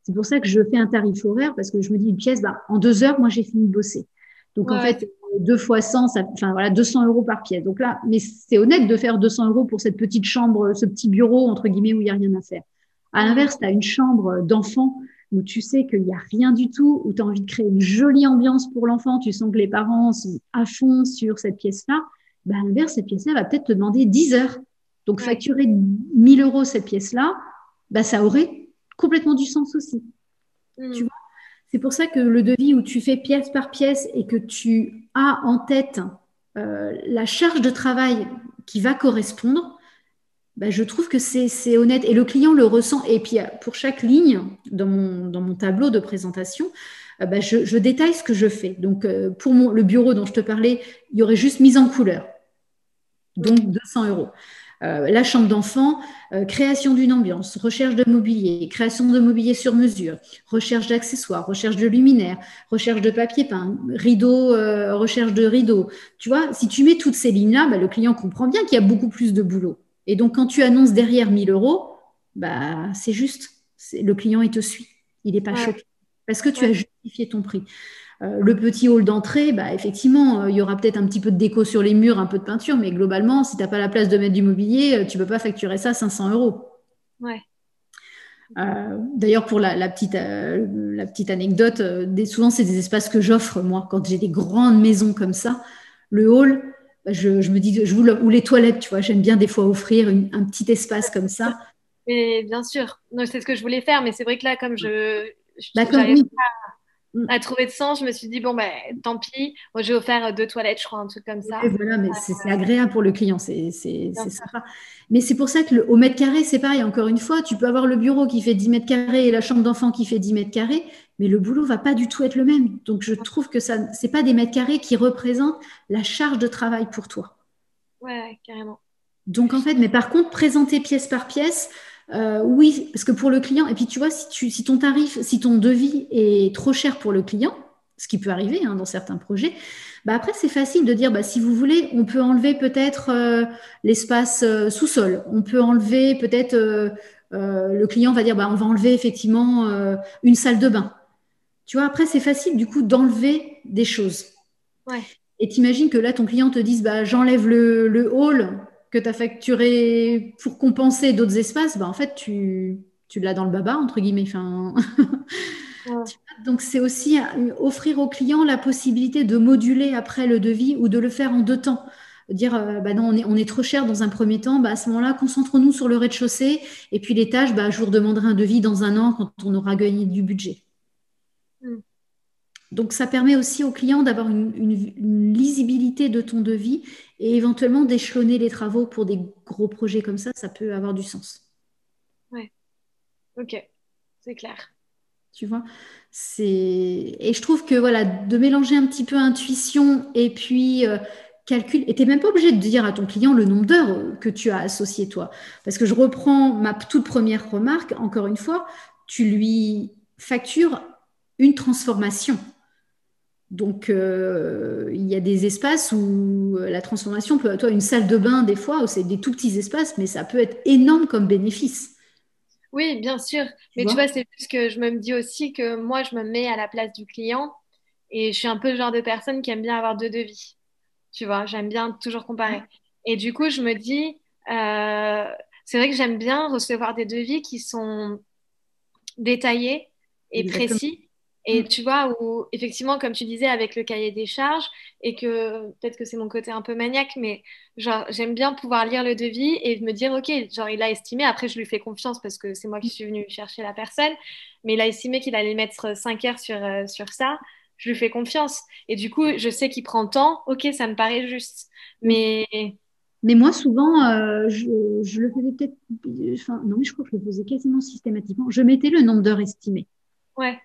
c'est pour ça que je fais un tarif horaire parce que je me dis une pièce, bah, en deux heures, moi j'ai fini de bosser. Donc en fait, deux fois 100, ça, enfin voilà, 200 euros par pièce. Donc là, mais c'est honnête de faire 200 euros pour cette petite chambre, ce petit bureau entre guillemets où il y a rien à faire. À l'inverse, tu as une chambre d'enfant où tu sais qu'il n'y a rien du tout, où tu as envie de créer une jolie ambiance pour l'enfant, tu sens que les parents sont à fond sur cette pièce-là, bah, à l'inverse, cette pièce-là va peut-être te demander 10 heures. Donc, facturer 1000 euros cette pièce-là, bah, ça aurait complètement du sens aussi. Mm. Tu vois? C'est pour ça que le devis où tu fais pièce par pièce et que tu as en tête euh, la charge de travail qui va correspondre, bah, je trouve que c'est honnête et le client le ressent. Et puis, pour chaque ligne dans mon, dans mon tableau de présentation, euh, bah, je, je, détaille ce que je fais. Donc, euh, pour mon, le bureau dont je te parlais, il y aurait juste mise en couleur, donc 200 euros. Euh, la chambre d'enfant, création d'une ambiance, recherche de mobilier, création de mobilier sur mesure, recherche d'accessoires, recherche de luminaires, recherche de papier peint, rideau, recherche de rideaux. Tu vois, si tu mets toutes ces lignes-là, bah, le client comprend bien qu'il y a beaucoup plus de boulot. Et donc, quand tu annonces derrière 1000 euros, bah, c'est juste. Le client, il te suit. Il n'est pas choqué. Parce que tu as justifié ton prix. Euh, le petit hall d'entrée, bah, effectivement, euh, il y aura peut-être un petit peu de déco sur les murs, un peu de peinture, mais globalement, si tu n'as pas la place de mettre du mobilier, euh, tu ne peux pas facturer ça 500 euros. Ouais. D'ailleurs, pour la, petite, la petite anecdote, souvent, c'est des espaces que j'offre, moi, quand j'ai des grandes maisons comme ça. Le hall, je, me dis, je ou les toilettes, tu vois, j'aime bien des fois offrir un petit espace comme ça. Mais bien sûr, c'est ce que je voulais faire, mais c'est vrai que là, comme je, je Mm. à trouver de sens, je me suis dit, bon, ben, tant pis. Moi, j'ai offert deux toilettes, je crois, un truc comme ça. voilà, mais c'est agréable pour le client, c'est sympa. Mais c'est pour ça que le, au mètre carré, c'est pareil. Encore une fois, tu peux avoir le bureau qui fait 10 mètres carrés et la chambre d'enfant qui fait 10 mètres carrés, mais le boulot va pas du tout être le même. Donc, je trouve que ça, c'est pas des mètres carrés qui représentent la charge de travail pour toi. Ouais, carrément. Donc, en fait, mais par contre, présenter pièce par pièce, euh, oui, parce que pour le client, et puis tu vois, si, tu, si ton tarif, si ton devis est trop cher pour le client, ce qui peut arriver hein, dans certains projets, bah après c'est facile de dire, bah, si vous voulez, on peut enlever peut-être euh, l'espace euh, sous-sol, on peut enlever peut-être, le client va dire, bah, on va enlever effectivement une salle de bain. Tu vois, après c'est facile du coup d'enlever des choses. Ouais. Et t'imagines que là, ton client te dise, bah, j'enlève le, le hall, que tu as facturé pour compenser d'autres espaces, bah, en fait, tu, tu l'as dans le baba, entre guillemets. Enfin, Donc, c'est aussi offrir au client la possibilité de moduler après le devis ou de le faire en deux temps. Dire, euh, bah non, on est, on est trop cher dans un premier temps, bah à ce moment-là, concentrons-nous sur le rez-de-chaussée et puis les tâches, bah, je vous redemanderai un devis dans un an quand on aura gagné du budget. Donc, ça permet aussi au client d'avoir une, une, lisibilité de ton devis et éventuellement d'échelonner les travaux pour des gros projets comme ça, ça peut avoir du sens. Ouais. Ok, c'est clair. Tu vois, c'est et je trouve que voilà, de mélanger un petit peu intuition et puis euh, calcul. Et tu n'es même pas obligé de dire à ton client le nombre d'heures que tu as associé toi. Parce que je reprends ma toute première remarque, encore une fois, tu lui factures une transformation. Donc, euh, il y a des espaces où euh, la transformation peut, toi, une salle de bain, des fois, c'est des tout petits espaces, mais ça peut être énorme comme bénéfice. Oui, bien sûr. mais tu vois, c'est plus que je me dis aussi que moi, je me mets à la place du client et je suis un peu le genre de personne qui aime bien avoir deux devis. Tu vois, j'aime bien toujours comparer. Et du coup, je me dis, euh, c'est vrai que j'aime bien recevoir des devis qui sont détaillés et précis et mm. tu vois, où effectivement, comme tu disais, avec le cahier des charges, et que peut-être que c'est mon côté un peu maniaque, mais genre, j'aime bien pouvoir lire le devis et me dire, OK, genre, il a estimé, après, je lui fais confiance parce que c'est moi qui suis venue chercher la personne, mais il a estimé qu'il allait mettre 5 heures sur, euh, sur ça, je lui fais confiance. Et du coup, je sais qu'il prend temps, OK, ça me paraît juste. Mais. Mais moi, souvent, euh, je, je, le faisais peut-être. Enfin, non, mais je crois que je le faisais quasiment systématiquement. Je mettais le nombre d'heures estimées. Ouais.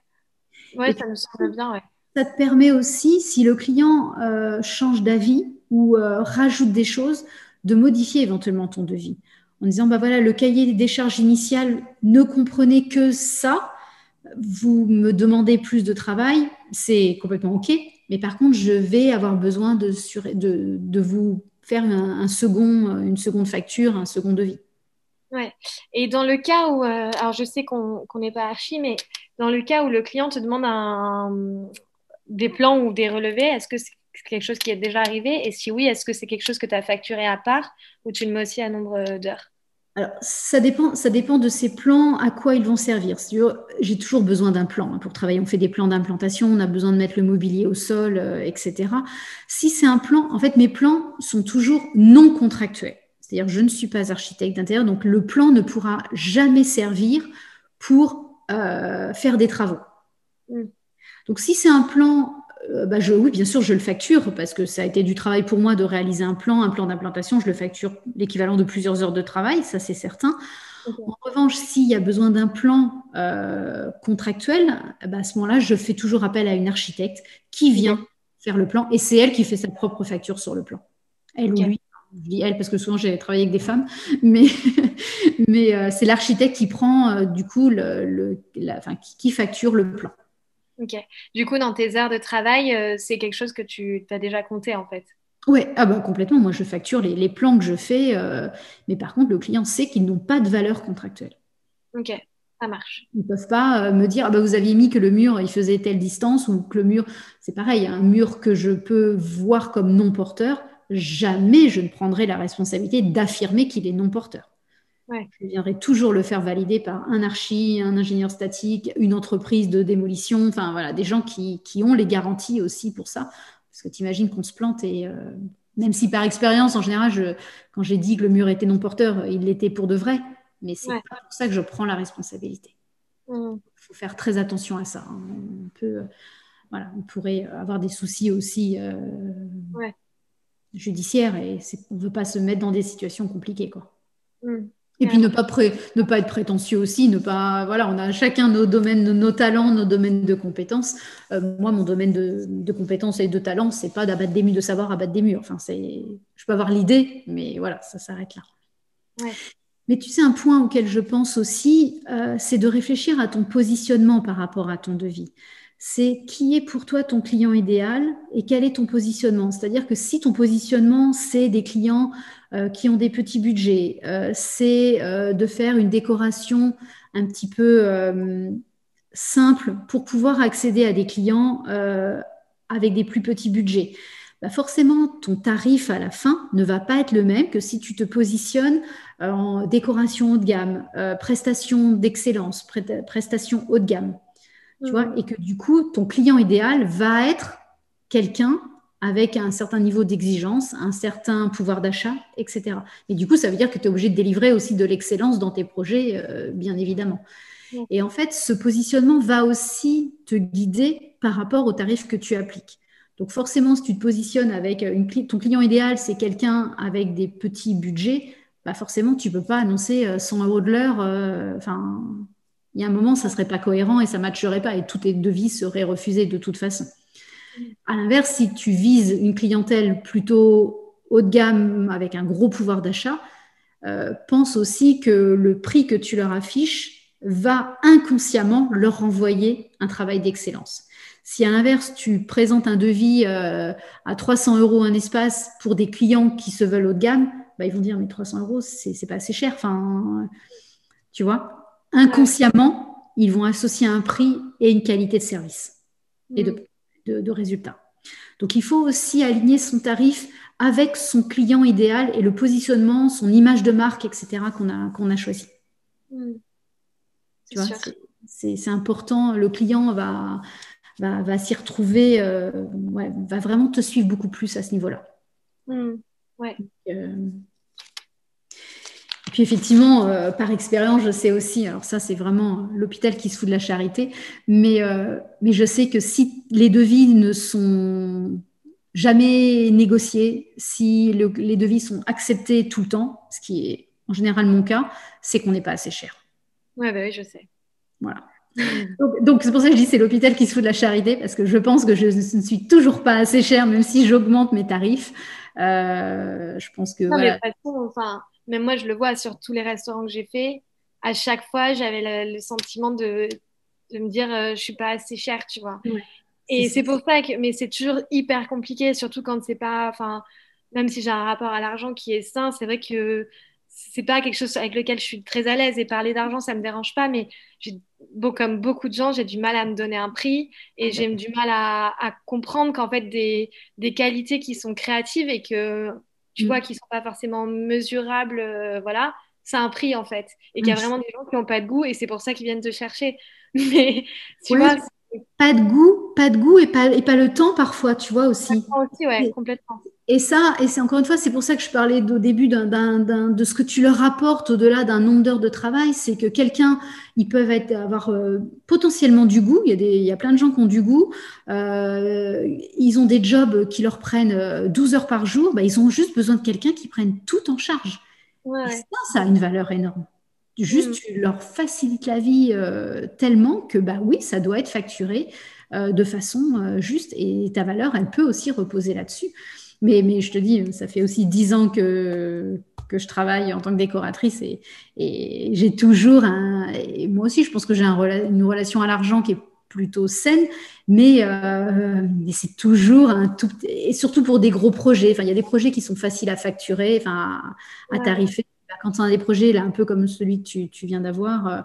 Oui, ça me semble bien, Ça te permet aussi, si le client euh, change d'avis ou euh, rajoute des choses, de modifier éventuellement ton devis. En disant, bah voilà, le cahier des charges initiales ne comprenait que ça. Vous me demandez plus de travail, c'est complètement OK. Mais par contre, je vais avoir besoin de, de, de vous faire un, second, une seconde facture, un second devis. Ouais. Et dans le cas où, euh, alors je sais qu'on n'est pas archi, mais dans le cas où le client te demande des plans ou des relevés, est-ce que c'est quelque chose qui est déjà arrivé? Et si oui, est-ce que c'est quelque chose que tu as facturé à part ou tu le mets aussi à nombre d'heures? Alors, ça dépend, ça dépend de ces plans, à quoi ils vont servir. J'ai toujours besoin d'un plan hein, pour travailler. On fait des plans d'implantation, on a besoin de mettre le mobilier au sol, euh, etc. Si c'est un plan, en fait, mes plans sont toujours non contractuels. C'est-à-dire, je ne suis pas architecte d'intérieur, donc le plan ne pourra jamais servir pour euh, faire des travaux. Mm. Donc, si c'est un plan euh, bah, oui, bien sûr, je le facture parce que ça a été du travail pour moi de réaliser un plan, un plan d'implantation. Je le facture l'équivalent de plusieurs heures de travail, ça c'est certain. En revanche, s'il y a besoin d'un plan euh, contractuel, bah, à ce moment-là, je fais toujours appel à une architecte qui vient faire le plan et c'est elle qui fait sa propre facture sur le plan. Elle ou lui. Je dis elle parce que souvent j'ai travaillé avec des femmes, mais, mais euh, c'est l'architecte qui prend du coup le, qui facture le plan. Ok. Du coup, dans tes heures de travail, euh, c'est quelque chose que tu as déjà compté en fait? Oui, ah bah, complètement. Moi, je facture les, plans que je fais, euh, mais par contre, le client sait qu'ils n'ont pas de valeur contractuelle. Ok, ça marche. Ils ne peuvent pas euh, me dire ah bah, vous aviez mis que le mur il faisait telle distance ou que le mur, c'est pareil, un mur que je peux voir comme non porteur, jamais je ne prendrai la responsabilité d'affirmer qu'il est non porteur. Je viendrai toujours le faire valider par un archi, un ingénieur statique, une entreprise de démolition, enfin voilà, des gens qui, ont les garanties aussi pour ça. Parce que tu imagines qu'on se plante et euh, même si par expérience, en général, quand j'ai dit que le mur était non porteur, il l'était pour de vrai, mais c'est pas pour ça que je prends la responsabilité. Il faut faire très attention à ça. Hein. On peut, voilà, on pourrait avoir des soucis aussi euh, judiciaires et on ne veut pas se mettre dans des situations compliquées. Quoi. Mm. Et puis ne pas, ne pas être prétentieux aussi, ne pas voilà, on a chacun nos domaines, nos talents, nos domaines de compétences. Euh, moi, mon domaine de, compétences et de talents, c'est pas d'abattre des murs, de savoir abattre des murs. Enfin, c'est, je peux avoir l'idée, mais voilà, ça s'arrête là. Mais tu sais, un point auquel je pense aussi, euh, c'est de réfléchir à ton positionnement par rapport à ton devis c'est qui est pour toi ton client idéal et quel est ton positionnement. C'est-à-dire que si ton positionnement, c'est des clients euh, qui ont des petits budgets, euh, c'est euh, de faire une décoration un petit peu simple pour pouvoir accéder à des clients avec des plus petits budgets. Bah forcément, ton tarif à la fin ne va pas être le même que si tu te positionnes en décoration haut de gamme, prestation d'excellence, prestation haut de gamme tu vois, mm. et que du coup, ton client idéal va être quelqu'un avec un certain niveau d'exigence, un certain pouvoir d'achat, etc. Et du coup, ça veut dire que tu es obligé de délivrer aussi de l'excellence dans tes projets, euh, bien évidemment. Mm. Et en fait, ce positionnement va aussi te guider par rapport au tarif que tu appliques. Donc forcément, si tu te positionnes avec une, ton client idéal, c'est quelqu'un avec des petits budgets, bah forcément, tu ne peux pas annoncer 100 euh, euros de l'heure. Euh, il y a un moment, ça ne serait pas cohérent et ça ne matcherait pas et tous tes devis seraient refusés de toute façon. À l'inverse, si tu vises une clientèle plutôt haut de gamme avec un gros pouvoir d'achat, euh, pense aussi que le prix que tu leur affiches va inconsciemment leur renvoyer un travail d'excellence. Si à l'inverse, tu présentes un devis euh, à 300 euros un espace pour des clients qui se veulent haut de gamme, bah, ils vont dire mais 300 euros, c'est pas assez cher. Enfin, tu vois? Inconsciemment, ils vont associer un prix et une qualité de service et de, mm. résultat. Donc il faut aussi aligner son tarif avec son client idéal et le positionnement, son image de marque, etc., qu'on a, qu'on a choisi. Mm. c'est important. Le client va, va, s'y retrouver, euh, va vraiment te suivre beaucoup plus à ce niveau-là. Mm. Ouais. Euh, puis effectivement, euh, par expérience, je sais aussi, alors ça c'est vraiment l'hôpital qui se fout de la charité, mais, euh, mais je sais que si les devis ne sont jamais négociés, si les devis sont acceptés tout le temps, ce qui est en général mon cas, c'est qu'on n'est pas assez cher. Ouais, bah oui, je sais. Voilà. Donc c'est pour ça que je dis c'est l'hôpital qui se fout de la charité, parce que je pense que je ne suis toujours pas assez cher, même si j'augmente mes tarifs. Euh, je pense que... Non, mais enfin même moi, je le vois sur tous les restaurants que j'ai fait. À chaque fois, j'avais le, sentiment de, de, me dire, euh, je suis pas assez chère, tu vois. et c'est pour ça que, mais c'est toujours hyper compliqué, surtout quand c'est pas, enfin, même si j'ai un rapport à l'argent qui est sain, c'est vrai que c'est pas quelque chose avec lequel je suis très à l'aise et parler d'argent ça me dérange pas mais bon, comme beaucoup de gens j'ai du mal à me donner un prix et j'ai du mal à, comprendre qu'en fait des, des, qualités qui sont créatives et que tu mm. vois qui sont pas forcément mesurables euh, voilà c'est un prix en fait et qu'il y a mm. vraiment des gens qui n'ont pas de goût et c'est pour ça qu'ils viennent te chercher mais tu vois pas de goût, pas de goût et pas, et pas le temps parfois, tu vois aussi. aussi ouais, complètement. Et ça, et c'est encore une fois, c'est pour ça que je parlais au début de ce que tu leur apportes au-delà d'un nombre d'heures de travail, c'est que quelqu'un, ils peuvent être, avoir euh, potentiellement du goût. Il y, a des, il y a plein de gens qui ont du goût. Euh, ils ont des jobs qui leur prennent 12 euh, heures par jour. Bah, ils ont juste besoin de quelqu'un qui prenne tout en charge. Et ça, ça a une valeur énorme. Juste, mm. tu leur facilites la vie euh, tellement que, bah oui, ça doit être facturé de façon juste et ta valeur, elle peut aussi reposer là-dessus. Mais, mais je te dis, ça fait aussi dix ans que, que je travaille en tant que décoratrice et, et j'ai toujours un. Et moi aussi, je pense que j'ai un, une relation à l'argent qui est plutôt saine, mais, mais c'est toujours un tout. Et surtout pour des gros projets. Enfin, il y a des projets qui sont faciles à facturer, enfin, à, tarifer quand on a des projets, là, un peu comme celui que tu, viens d'avoir, euh,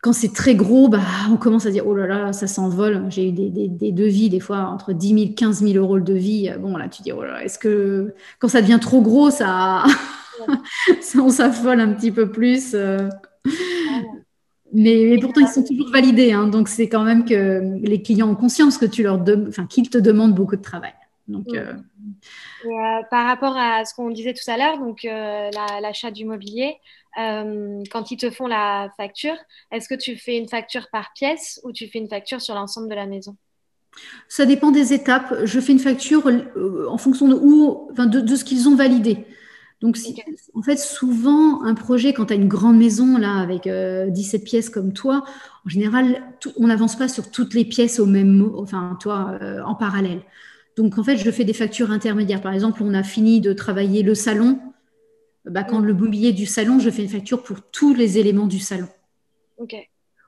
quand c'est très gros, bah, on commence à dire oh là là, ça s'envole. J'ai eu des, devis, des fois, entre 10 000 15 000 euros le devis. Bon, là, tu dis oh là là, est-ce que quand ça devient trop gros, ça, ça on s'affole un petit peu plus euh. mais, pourtant, ils sont toujours validés. Hein, donc, c'est quand même que les clients ont conscience que tu leur enfin, qu'ils te demandent beaucoup de travail. Donc, euh, euh, par rapport à ce qu'on disait tout à l'heure, donc euh, l'achat du mobilier, quand ils te font la facture, est-ce que tu fais une facture par pièce ou tu fais une facture sur l'ensemble de la maison? Ça dépend des étapes. Je fais une facture en fonction de, où, de, ce qu'ils ont validé. Donc, en fait, souvent, un projet, quand tu as une grande maison, là, avec 17 pièces comme toi, en général, on n'avance pas sur toutes les pièces au même, enfin, toi, en parallèle. Donc, en fait, je fais des factures intermédiaires. Par exemple, on a fini de travailler le salon. Bah, quand le mobilier du salon, je fais une facture pour tous les éléments du salon.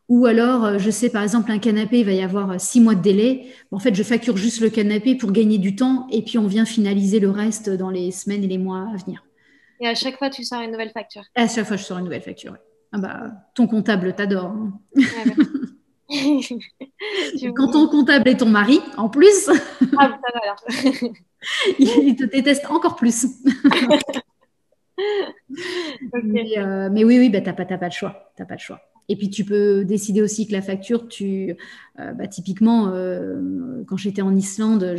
Ou alors, euh, je sais, par exemple, un canapé, il va y avoir euh, six mois de délai. En fait, je facture juste le canapé pour gagner du temps et puis on vient finaliser le reste dans les semaines et les mois à venir. Et à chaque fois, tu sors une nouvelle facture? À chaque fois, je sors une nouvelle facture. Ah bah, ton comptable t'adore. Hein. Quand ton comptable est ton mari, en plus, ah, il te déteste encore plus. Euh, mais, oui, oui, bah, tu n'as pas, pas, le choix. pas le choix. Et puis tu peux décider aussi que la facture, tu, euh, bah, typiquement, euh, quand j'étais en Islande,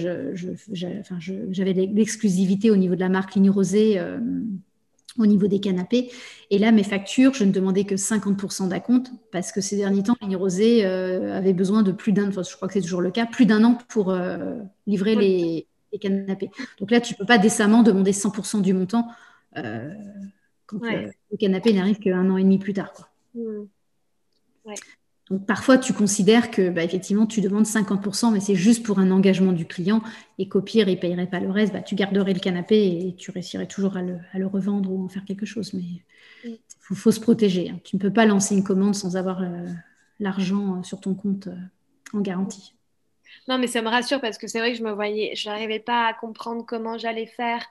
j'avais l'exclusivité au niveau de la marque Ligne Rosée au niveau des canapés. Et là, mes factures, je ne demandais que 50% d'acompte parce que ces derniers temps, Ligne Rosée euh, avait besoin de plus d'un, enfin, je crois que c'est toujours le cas, plus d'un an pour euh, livrer les, canapés. Donc là, tu ne peux pas décemment demander 100% du montant euh, quand le canapé n'arrive qu'un an et demi plus tard. Quoi. Mmh. Donc parfois, tu considères que bah, effectivement, tu demandes 50%, mais c'est juste pour un engagement du client et qu'au pire, il ne payerait pas le reste. Bah, tu garderais le canapé et tu réussirais toujours à le, revendre ou en faire quelque chose. Mais il faut, se protéger. Hein. Tu ne peux pas lancer une commande sans avoir euh, l'argent euh, sur ton compte euh, en garantie. Non, mais ça me rassure parce que c'est vrai que je me voyais, je n'arrivais pas à comprendre comment j'allais faire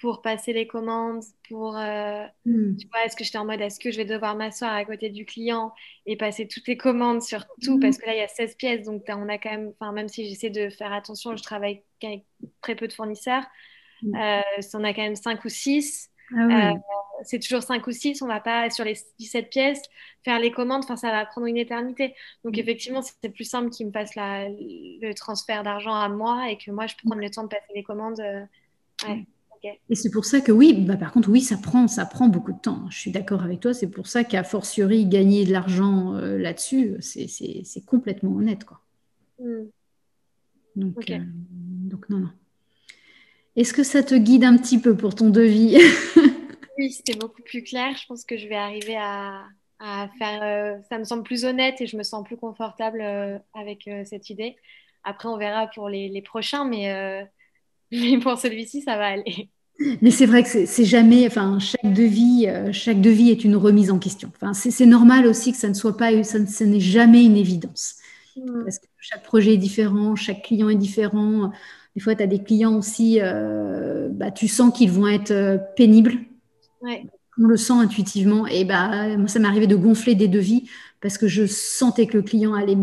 pour passer les commandes, pour, euh, hmm. tu vois, est-ce que j'étais en mode, est-ce que je vais devoir m'asseoir à côté du client et passer toutes les commandes sur tout, hmm. parce que là, il y a 16 pièces, donc on a quand même, enfin, même si j'essaie de faire attention, je travaille avec très peu de fournisseurs, mm. euh, on a quand même 5 ou 6. Ah euh, c'est toujours 5 ou 6, on va pas sur les 17 pièces faire les commandes, enfin ça va prendre une éternité. Donc hmm. effectivement, c'est plus simple qu'ils me fassent la, le transfert d'argent à moi et que moi je prenne le temps de passer les commandes. ouais. Et c'est pour ça que oui, bah par contre, oui, ça prend, ça prend beaucoup de temps. Je suis d'accord avec toi. C'est pour ça qu'à fortiori, gagner de l'argent euh, là-dessus, c'est complètement honnête. Quoi. Hmm. Donc, euh, donc, non, non. Est-ce que ça te guide un petit peu pour ton devis? Oui, c'était beaucoup plus clair. Je pense que je vais arriver à, à faire. Euh, ça me semble plus honnête et je me sens plus confortable avec cette idée. Après, on verra pour les, les prochains, mais mais pour celui-ci, ça va aller. Mais c'est vrai que c'est jamais, enfin, chaque devis, euh, chaque devis est une remise en question. Enfin, c'est normal aussi que ça ne soit pas, ça n'est jamais une évidence. Parce que chaque projet est différent, chaque client est différent. Des fois, tu as des clients aussi, euh, bah, tu sens qu'ils vont être euh, pénibles. on le sent intuitivement. Et bah, moi, ça m'est arrivé de gonfler des devis parce que je sentais que le client allait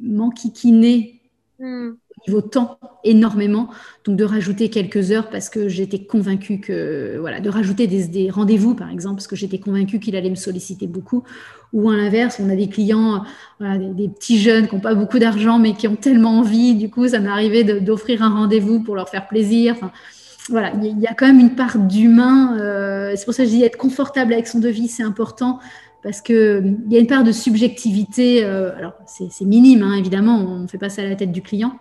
m'enquiquiner mm. Au niveau temps énormément. Donc, de rajouter quelques heures parce que j'étais convaincue que, voilà, de rajouter des, rendez-vous, par exemple, parce que j'étais convaincue qu'il allait me solliciter beaucoup. Ou à l'inverse, on a des clients, des, petits jeunes qui n'ont pas beaucoup d'argent, mais qui ont tellement envie. Du coup, ça m'est arrivé d'offrir un rendez-vous pour leur faire plaisir. Voilà, il y a quand même une part d'humain. Euh, c'est pour ça que je dis être confortable avec son devis, c'est important parce qu'il y a une part de subjectivité. Euh, alors, c'est minime, hein, évidemment, on ne fait pas ça à la tête du client.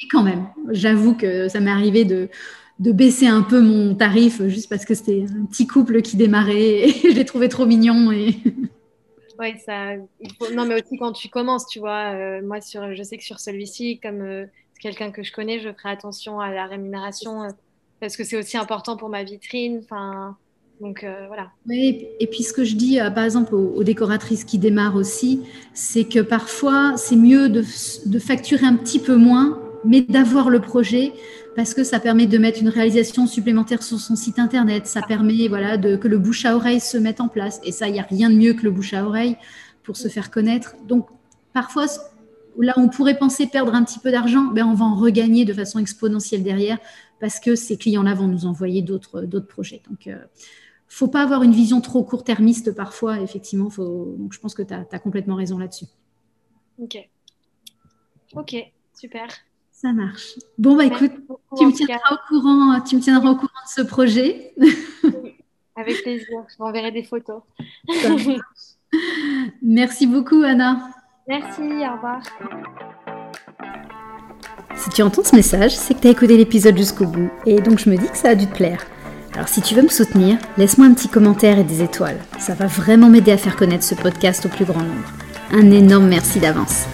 Et quand même, j'avoue que ça m'est arrivé de, de, baisser un peu mon tarif juste parce que c'était un petit couple qui démarrait et je l'ai trouvé trop mignon. Et... Oui, ça. Non, mais aussi quand tu commences, tu vois. Euh, moi, sur, je sais que sur celui-ci, comme quelqu'un que je connais, je ferai attention à la rémunération euh, parce que c'est aussi important pour ma vitrine. Enfin, donc euh, voilà. Oui, et puis ce que je dis, euh, par exemple, aux, décoratrices qui démarrent aussi, c'est que parfois c'est mieux de, de, facturer un petit peu moins, mais d'avoir le projet parce que ça permet de mettre une réalisation supplémentaire sur son site internet. Ça permet voilà que le bouche à oreille se mette en place. Et ça, il n'y a rien de mieux que le bouche à oreille pour se faire connaître. Donc parfois là on pourrait penser perdre un petit peu d'argent, ben on va en regagner de façon exponentielle derrière parce que ces clients-là vont nous envoyer d'autres projets. Donc, euh, faut pas avoir une vision trop court-termiste parfois, effectivement. Je pense que tu as, complètement raison là-dessus. Ok. Ok, super. Ça marche. Bon, bah écoute, tu me, tiendras au courant, tu me tiendras au courant de ce projet. avec plaisir. Je m'enverrai des photos. Merci beaucoup, Anna. Merci, au revoir. Si tu entends ce message, c'est que tu as écouté l'épisode jusqu'au bout, et donc je me dis que ça a dû te plaire. Alors si tu veux me soutenir, laisse-moi un petit commentaire et des étoiles. Ça va vraiment m'aider à faire connaître ce podcast au plus grand nombre. Un énorme merci d'avance.